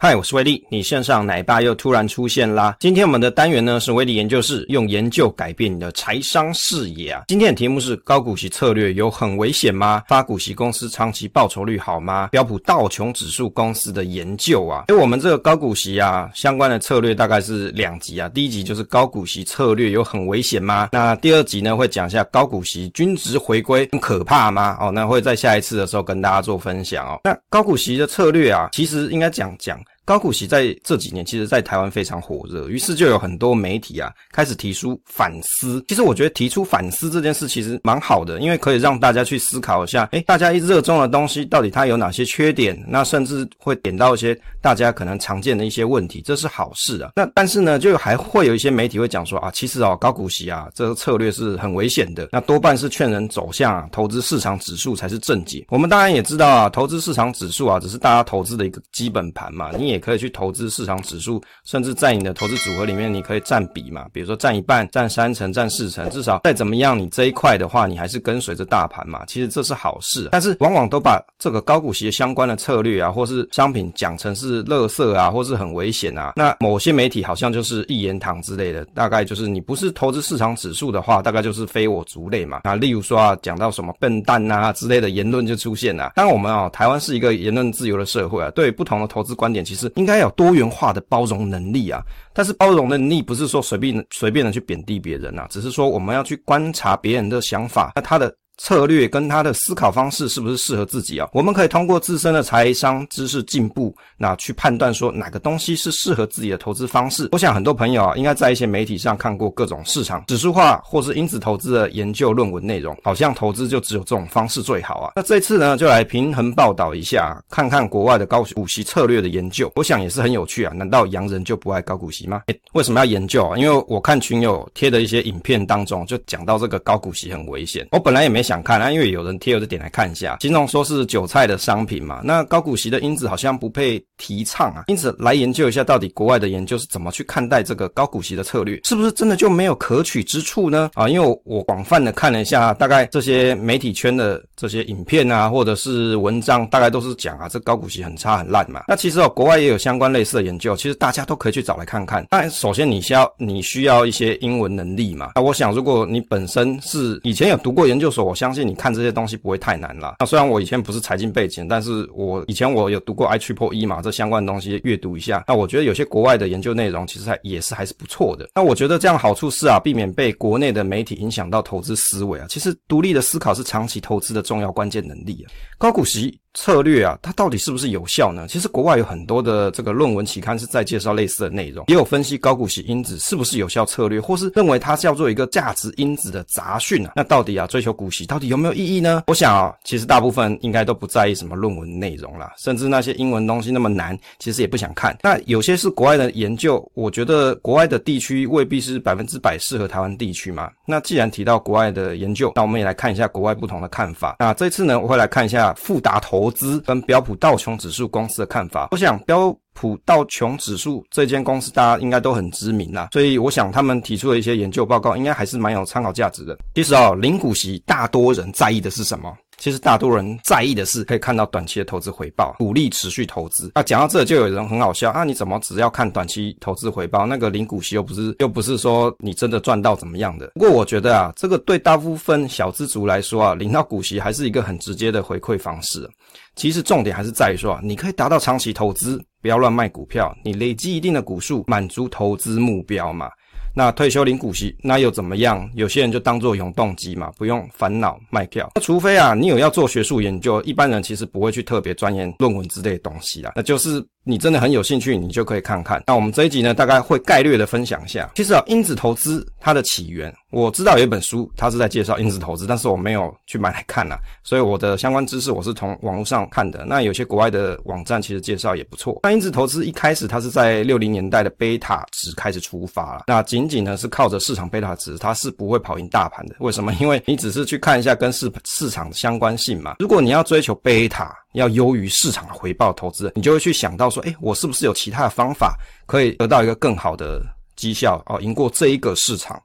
嗨，我是威力，你线上奶爸又突然出现啦。今天我们的单元呢是威力研究室，用研究改变你的财商视野啊。今天的题目是高股息策略有很危险吗？发股息公司长期报酬率好吗？标普道琼指数公司的研究啊，因为我们这个高股息啊相关的策略大概是两集啊。第一集就是高股息策略有很危险吗？那第二集呢会讲一下高股息均值回归很可怕吗？哦，那会在下一次的时候跟大家做分享哦。那高股息的策略啊，其实应该讲讲。高股息在这几年，其实在台湾非常火热，于是就有很多媒体啊开始提出反思。其实我觉得提出反思这件事其实蛮好的，因为可以让大家去思考一下，诶，大家一热衷的东西到底它有哪些缺点？那甚至会点到一些大家可能常见的一些问题，这是好事啊。那但是呢，就还会有一些媒体会讲说啊，其实哦，高股息啊这个策略是很危险的，那多半是劝人走向啊投资市场指数才是正解。我们当然也知道啊，投资市场指数啊只是大家投资的一个基本盘嘛，你也。可以去投资市场指数，甚至在你的投资组合里面，你可以占比嘛，比如说占一半、占三成、占四成，至少再怎么样，你这一块的话，你还是跟随着大盘嘛。其实这是好事，但是往往都把这个高股息相关的策略啊，或是商品讲成是垃圾啊，或是很危险啊。那某些媒体好像就是一言堂之类的，大概就是你不是投资市场指数的话，大概就是非我族类嘛。那例如说啊，讲到什么笨蛋啊之类的言论就出现了。当然我们啊，台湾是一个言论自由的社会啊，对不同的投资观点，其实。应该有多元化的包容能力啊，但是包容能力不是说随便随便的去贬低别人啊，只是说我们要去观察别人的想法，那他的。策略跟他的思考方式是不是适合自己啊？我们可以通过自身的财商知识进步，那去判断说哪个东西是适合自己的投资方式。我想很多朋友啊，应该在一些媒体上看过各种市场指数化或是因子投资的研究论文内容，好像投资就只有这种方式最好啊。那这次呢，就来平衡报道一下，看看国外的高股息策略的研究，我想也是很有趣啊。难道洋人就不爱高股息吗？诶，为什么要研究啊？因为我看群友贴的一些影片当中，就讲到这个高股息很危险。我本来也没。想看啊，因为有人贴，我就点来看一下。形容说是韭菜的商品嘛，那高股息的因子好像不配提倡啊，因此来研究一下到底国外的研究是怎么去看待这个高股息的策略，是不是真的就没有可取之处呢？啊，因为我广泛的看了一下，大概这些媒体圈的这些影片啊，或者是文章，大概都是讲啊，这高股息很差很烂嘛。那其实哦，国外也有相关类似的研究，其实大家都可以去找来看看。当然，首先你需要你需要一些英文能力嘛。那我想，如果你本身是以前有读过研究所，我相信你看这些东西不会太难啦。那虽然我以前不是财经背景，但是我以前我有读过 I Triple E 嘛，这相关的东西阅读一下。那我觉得有些国外的研究内容其实还也是还是不错的。那我觉得这样好处是啊，避免被国内的媒体影响到投资思维啊。其实独立的思考是长期投资的重要关键能力啊。高股息。策略啊，它到底是不是有效呢？其实国外有很多的这个论文期刊是在介绍类似的内容，也有分析高股息因子是不是有效策略，或是认为它是要做一个价值因子的杂讯啊。那到底啊，追求股息到底有没有意义呢？我想啊，其实大部分应该都不在意什么论文内容啦，甚至那些英文东西那么难，其实也不想看。那有些是国外的研究，我觉得国外的地区未必是百分之百适合台湾地区嘛。那既然提到国外的研究，那我们也来看一下国外不同的看法。那这次呢，我会来看一下富达投。投资跟标普道琼指数公司的看法，我想标普道琼指数这间公司大家应该都很知名啦，所以我想他们提出的一些研究报告应该还是蛮有参考价值的。其实哦，零股息大多人在意的是什么？其实大多人在意的是可以看到短期的投资回报，鼓励持续投资。那讲到这，就有人很好笑啊！你怎么只要看短期投资回报？那个零股息又不是又不是说你真的赚到怎么样的？不过我觉得啊，这个对大部分小资族来说啊，领到股息还是一个很直接的回馈方式。其实重点还是在于说啊，你可以达到长期投资，不要乱卖股票，你累积一定的股数，满足投资目标嘛。那退休领股息，那又怎么样？有些人就当做永动机嘛，不用烦恼卖掉。那除非啊，你有要做学术研究，一般人其实不会去特别钻研论文之类的东西啦。那就是。你真的很有兴趣，你就可以看看。那我们这一集呢，大概会概略的分享一下。其实啊，因子投资它的起源，我知道有一本书，它是在介绍因子投资，但是我没有去买来看啦。所以我的相关知识我是从网络上看的。那有些国外的网站其实介绍也不错。那因子投资一开始它是在六零年代的贝塔值开始出发了。那仅仅呢是靠着市场贝塔值，它是不会跑赢大盘的。为什么？因为你只是去看一下跟市市场相关性嘛。如果你要追求贝塔，要优于市场的回报投资，你就会去想到说，诶，我是不是有其他的方法可以得到一个更好的绩效哦，赢过这一个市场？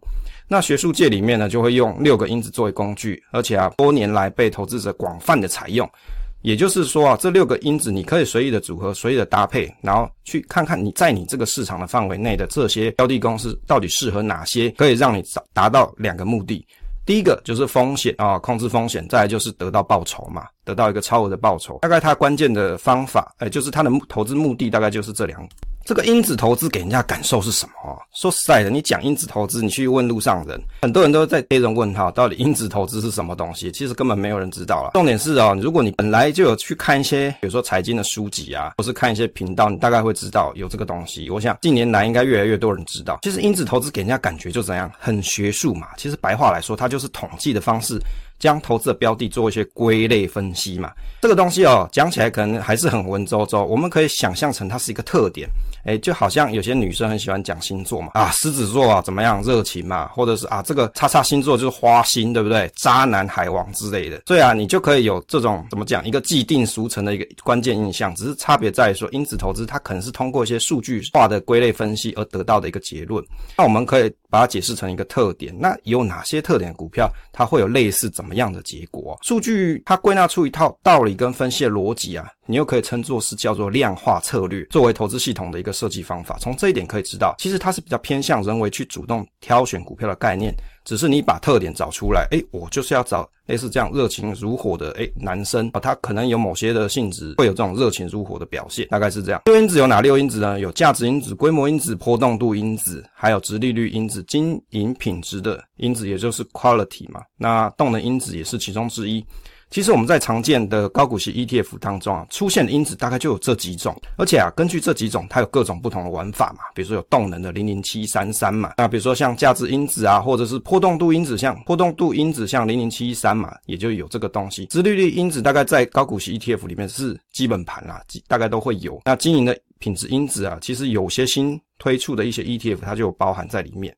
那学术界里面呢，就会用六个因子作为工具，而且啊，多年来被投资者广泛的采用。也就是说啊，这六个因子你可以随意的组合，随意的搭配，然后去看看你在你这个市场的范围内的这些标的公司到底适合哪些，可以让你达达到两个目的。第一个就是风险啊，控制风险；再来就是得到报酬嘛，得到一个超额的报酬。大概它关键的方法，哎，就是它的投资目的，大概就是这两。这个因子投资给人家感受是什么？说实在的，你讲因子投资，你去问路上人，很多人都在被人问哈，到底因子投资是什么东西？其实根本没有人知道了。重点是哦，如果你本来就有去看一些，比如说财经的书籍啊，或是看一些频道，你大概会知道有这个东西。我想近年来应该越来越多人知道。其实因子投资给人家感觉就怎样，很学术嘛。其实白话来说，它就是统计的方式。将投资的标的做一些归类分析嘛，这个东西哦，讲起来可能还是很文绉绉。我们可以想象成它是一个特点，诶，就好像有些女生很喜欢讲星座嘛，啊，狮子座啊怎么样，热情嘛，或者是啊这个叉叉星座就是花心，对不对？渣男海王之类的。所以啊，你就可以有这种怎么讲一个既定俗成的一个关键印象，只是差别在于说，因子投资它可能是通过一些数据化的归类分析而得到的一个结论。那我们可以把它解释成一个特点，那有哪些特点股票它会有类似怎么样的结果？数据它归纳出一套道理跟分析的逻辑啊，你又可以称作是叫做量化策略，作为投资系统的一个设计方法。从这一点可以知道，其实它是比较偏向人为去主动挑选股票的概念。只是你把特点找出来，诶，我就是要找类似这样热情如火的诶男生啊，他可能有某些的性质会有这种热情如火的表现，大概是这样。六因子有哪六因子呢？有价值因子、规模因子、波动度因子，还有殖利率因子、经营品质的因子，也就是 quality 嘛。那动能因子也是其中之一。其实我们在常见的高股息 ETF 当中啊，出现的因子大概就有这几种，而且啊，根据这几种，它有各种不同的玩法嘛。比如说有动能的零零七三三嘛，那比如说像价值因子啊，或者是波动度因子，像波动度因子像零零七三嘛，也就有这个东西。殖利率因子大概在高股息 ETF 里面是基本盘啦，大概都会有。那经营的品质因子啊，其实有些新推出的一些 ETF 它就包含在里面。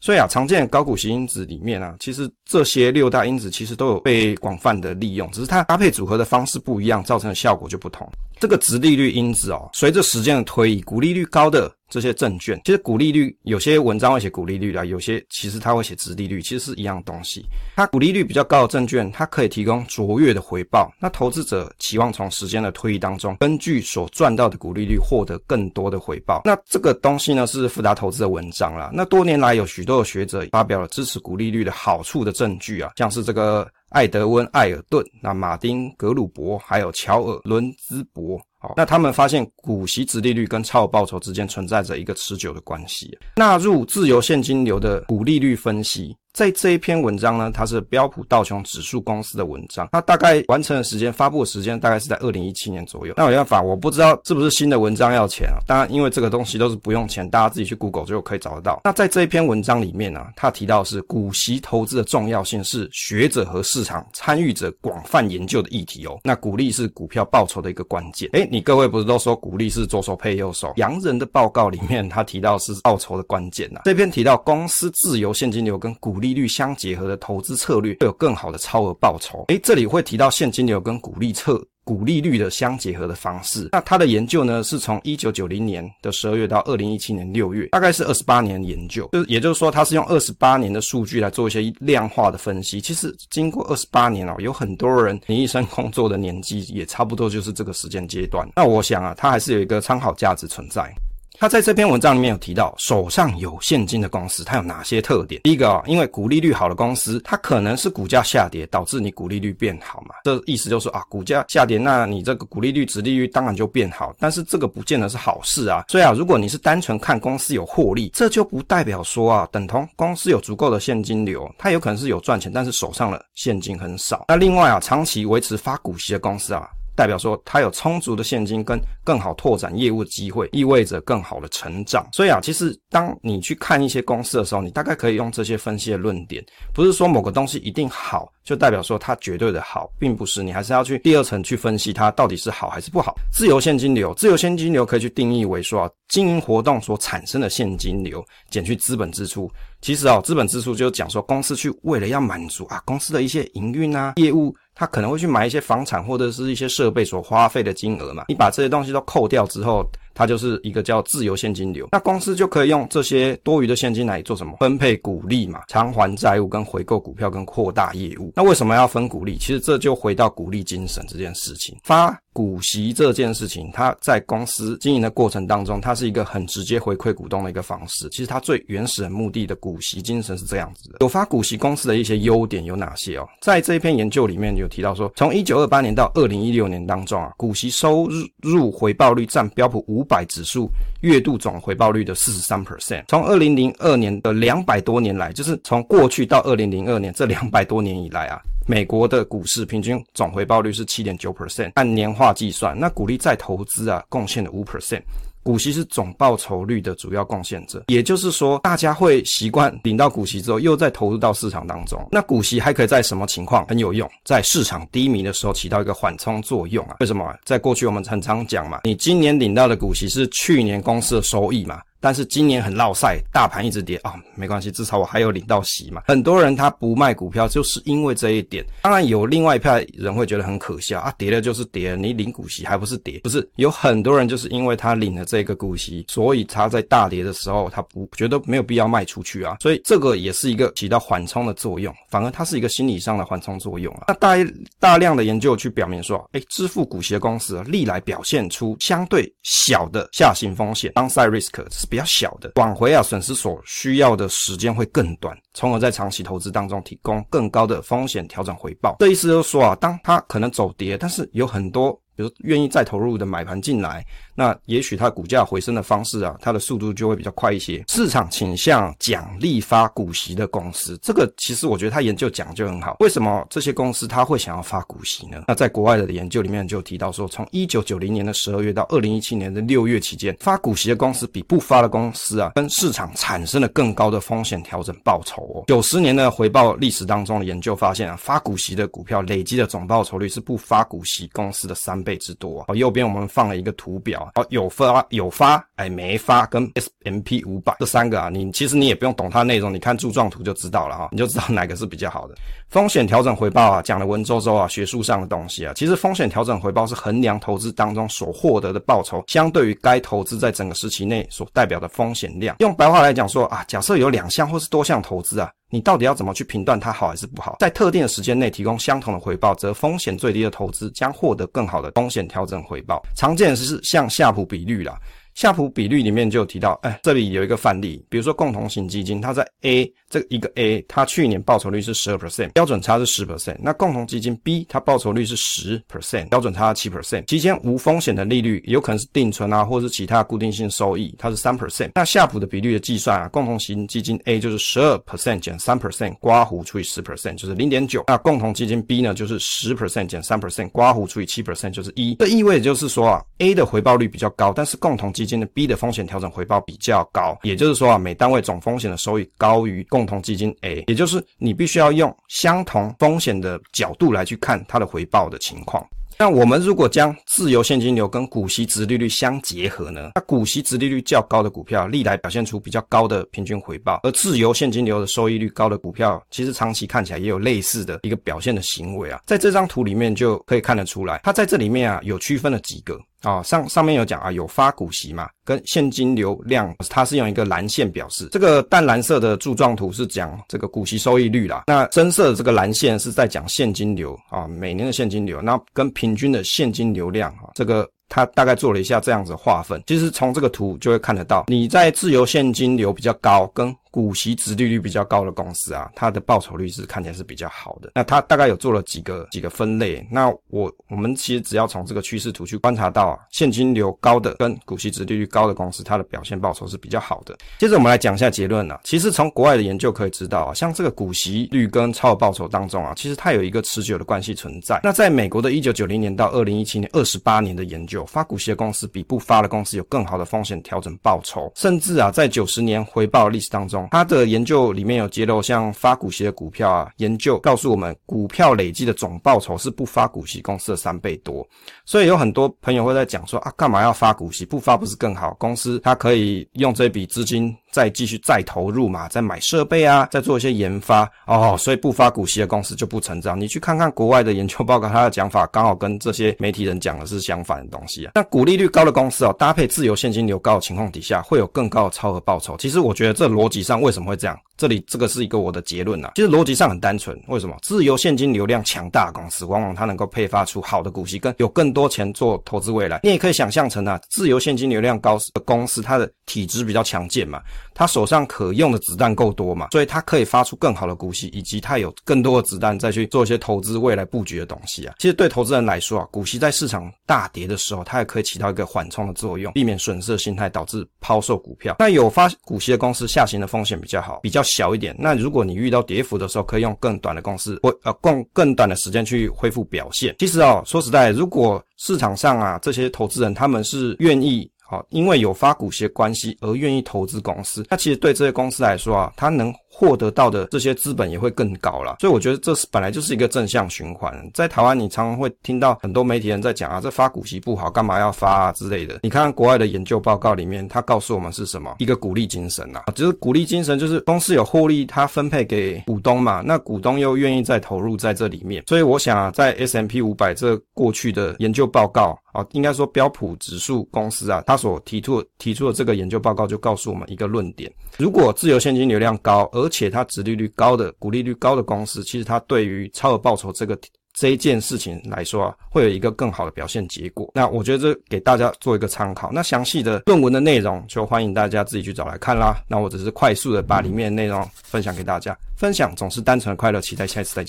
所以啊，常见高股息因子里面啊，其实这些六大因子其实都有被广泛的利用，只是它搭配组合的方式不一样，造成的效果就不同。这个值利率因子哦，随着时间的推移，股利率高的这些证券，其实股利率有些文章会写股利率啦，有些其实它会写殖利率，其实是一样东西。它股利率比较高的证券，它可以提供卓越的回报，那投资者期望从时间的推移当中，根据所赚到的股利率获得更多的回报。那这个东西呢，是富达投资的文章啦。那多年来有许多的学者发表了支持股利率的好处的证据啊，像是这个。艾德温·艾尔顿、那马丁·格鲁伯，还有乔尔·伦兹伯，好，那他们发现股息殖利率跟超额报酬之间存在着一个持久的关系。纳入自由现金流的股利率分析。在这一篇文章呢，它是标普道琼指数公司的文章，它大概完成的时间、发布的时间大概是在二零一七年左右。那没办法，我不知道是不是新的文章要钱啊？当然，因为这个东西都是不用钱，大家自己去 Google 就可以找得到。那在这一篇文章里面呢、啊，他提到是股息投资的重要性是学者和市场参与者广泛研究的议题哦。那股利是股票报酬的一个关键。诶，你各位不是都说股利是左手配右手？洋人的报告里面他提到是报酬的关键呐、啊。这篇提到公司自由现金流跟股利率相结合的投资策略会有更好的超额报酬。诶，这里会提到现金流跟股利策股利率的相结合的方式。那他的研究呢，是从一九九零年的十二月到二零一七年六月，大概是二十八年研究。就是也就是说，他是用二十八年的数据来做一些量化的分析。其实经过二十八年哦，有很多人你一生工作的年纪也差不多就是这个时间阶段。那我想啊，它还是有一个参考价值存在。他在这篇文章里面有提到，手上有现金的公司，它有哪些特点？第一个啊，因为股利率好的公司，它可能是股价下跌导致你股利率变好嘛。这意思就是啊，股价下跌，那你这个股利率、殖利率当然就变好。但是这个不见得是好事啊。所以啊，如果你是单纯看公司有获利，这就不代表说啊，等同公司有足够的现金流，它有可能是有赚钱，但是手上的现金很少。那另外啊，长期维持发股息的公司啊。代表说，它有充足的现金跟更好拓展业务机会，意味着更好的成长。所以啊，其实当你去看一些公司的时候，你大概可以用这些分析的论点，不是说某个东西一定好，就代表说它绝对的好，并不是。你还是要去第二层去分析它到底是好还是不好。自由现金流，自由现金流可以去定义为说啊，经营活动所产生的现金流减去资本支出。其实啊，资本支出就是讲说公司去为了要满足啊公司的一些营运啊业务。他可能会去买一些房产或者是一些设备所花费的金额嘛，你把这些东西都扣掉之后，它就是一个叫自由现金流。那公司就可以用这些多余的现金来做什么？分配股利嘛，偿还债务跟回购股票跟扩大业务。那为什么要分股利？其实这就回到股利精神这件事情。发股息这件事情，它在公司经营的过程当中，它是一个很直接回馈股东的一个方式。其实它最原始的目的的股息精神是这样子的。有发股息公司的一些优点有哪些哦？在这一篇研究里面有提到说，从一九二八年到二零一六年当中啊，股息收入回报率占标普五百指数月度总回报率的四十三 percent。从二零零二年的两百多年来，就是从过去到二零零二年这两百多年以来啊。美国的股市平均总回报率是七点九 percent，按年化计算，那股利再投资啊，贡献了五 percent，股息是总报酬率的主要贡献者。也就是说，大家会习惯领到股息之后，又再投入到市场当中。那股息还可以在什么情况很有用？在市场低迷的时候起到一个缓冲作用啊？为什么？在过去我们很常讲嘛，你今年领到的股息是去年公司的收益嘛。但是今年很落赛，大盘一直跌啊、哦，没关系，至少我还有领到息嘛。很多人他不卖股票，就是因为这一点。当然有另外一派人会觉得很可笑啊，跌了就是跌了，你领股息还不是跌？不是，有很多人就是因为他领了这个股息，所以他在大跌的时候，他不觉得没有必要卖出去啊。所以这个也是一个起到缓冲的作用，反而它是一个心理上的缓冲作用啊。那大大量的研究去表明说，哎，支付股息的公司历来表现出相对小的下行风险 （downside risk）。比较小的挽回啊，损失所需要的时间会更短，从而在长期投资当中提供更高的风险调整回报。这意思就是说啊，当它可能走跌，但是有很多。比如愿意再投入的买盘进来，那也许它股价回升的方式啊，它的速度就会比较快一些。市场倾向奖励发股息的公司，这个其实我觉得他研究讲就很好。为什么这些公司他会想要发股息呢？那在国外的研究里面就提到说，从一九九零年的十二月到二零一七年的六月期间，发股息的公司比不发的公司啊，跟市场产生了更高的风险调整报酬哦。九十年的回报历史当中的研究发现啊，发股息的股票累积的总报酬率是不发股息公司的三倍。倍之多啊！右边我们放了一个图表，哦，有发有发，哎，没发跟 S M P 五百这三个啊，你其实你也不用懂它内容，你看柱状图就知道了哈，你就知道哪个是比较好的。风险调整回报啊，讲的文绉绉啊，学术上的东西啊，其实风险调整回报是衡量投资当中所获得的报酬，相对于该投资在整个时期内所代表的风险量。用白话来讲说啊，假设有两项或是多项投资啊。你到底要怎么去评断它好还是不好？在特定的时间内提供相同的回报，则风险最低的投资将获得更好的风险调整回报。常见的是像夏普比率啦。夏普比率里面就提到，哎，这里有一个范例，比如说共同型基金，它在 A 这一个 A，它去年报酬率是十二 percent，标准差是十 percent。那共同基金 B，它报酬率是十 percent，标准差七 percent。期间无风险的利率有可能是定存啊，或者是其他固定性收益，它是三 percent。那夏普的比率的计算啊，共同型基金 A 就是十二 percent 减三 percent，刮胡除以十 percent 就是零点九。那共同基金 B 呢，就是十 percent 减三 percent，刮胡除以七 percent 就是一。这意味着就是说啊，A 的回报率比较高，但是共同基金的 B 的风险调整回报比较高，也就是说啊，每单位总风险的收益高于共共同基金 A，也就是你必须要用相同风险的角度来去看它的回报的情况。那我们如果将自由现金流跟股息殖利率相结合呢？那股息殖利率较高的股票，历来表现出比较高的平均回报，而自由现金流的收益率高的股票，其实长期看起来也有类似的一个表现的行为啊。在这张图里面就可以看得出来，它在这里面啊有区分了几个。啊、哦，上上面有讲啊，有发股息嘛，跟现金流量，它是用一个蓝线表示。这个淡蓝色的柱状图是讲这个股息收益率啦，那深色的这个蓝线是在讲现金流啊，每年的现金流，那跟平均的现金流量啊，这个。他大概做了一下这样子划分，其实从这个图就会看得到，你在自由现金流比较高，跟股息殖利率比较高的公司啊，它的报酬率是看起来是比较好的。那它大概有做了几个几个分类，那我我们其实只要从这个趋势图去观察到啊，现金流高的跟股息殖利率高的公司，它的表现报酬是比较好的。接着我们来讲一下结论啊，其实从国外的研究可以知道啊，像这个股息率跟超额报酬当中啊，其实它有一个持久的关系存在。那在美国的一九九零年到二零一七年二十八年的研究。发股息的公司比不发的公司有更好的风险调整报酬，甚至啊，在九十年回报历史当中，他的研究里面有揭露，像发股息的股票啊，研究告诉我们，股票累积的总报酬是不发股息公司的三倍多。所以有很多朋友会在讲说啊，干嘛要发股息？不发不是更好？公司它可以用这笔资金再继续再投入嘛，再买设备啊，再做一些研发哦，所以不发股息的公司就不成长。你去看看国外的研究报告，它的讲法刚好跟这些媒体人讲的是相反的东西啊。那股利率高的公司哦，搭配自由现金流高的情况底下，会有更高的超额报酬。其实我觉得这逻辑上上为什么会这样？这里这个是一个我的结论啊。其实逻辑上很单纯，为什么？自由现金流量强大的公司，往往它能够配发出好的股息，跟有更多钱做投资未来。你也可以想象成啊，自由现金流量高的公司，它的体质比较强健嘛，它手上可用的子弹够多嘛，所以它可以发出更好的股息，以及它有更多的子弹再去做一些投资未来布局的东西啊。其实对投资人来说啊，股息在市场大跌的时候，它也可以起到一个缓冲的作用，避免损失的心态导致抛售股票。那有发股息的公司下行的风风险比较好，比较小一点。那如果你遇到跌幅的时候，可以用更短的公司或呃更更短的时间去恢复表现。其实啊，说实在，如果市场上啊这些投资人他们是愿意。好，因为有发股息关系而愿意投资公司，那其实对这些公司来说啊，它能获得到的这些资本也会更高了，所以我觉得这是本来就是一个正向循环。在台湾，你常常会听到很多媒体人在讲啊，这发股息不好，干嘛要发啊之类的。你看国外的研究报告里面，他告诉我们是什么？一个鼓励精神呐，就是鼓励精神，就是公司有获利，它分配给股东嘛，那股东又愿意再投入在这里面。所以我想啊，在 S&P 500这过去的研究报告啊，应该说标普指数公司啊，他所提出提出的这个研究报告就告诉我们一个论点：如果自由现金流量高，而且它值利率高的、股利率高的公司，其实它对于超额报酬这个这一件事情来说啊，会有一个更好的表现结果。那我觉得这给大家做一个参考。那详细的论文的内容，就欢迎大家自己去找来看啦。那我只是快速的把里面的内容分享给大家。分享总是单纯的快乐，期待下一次再见。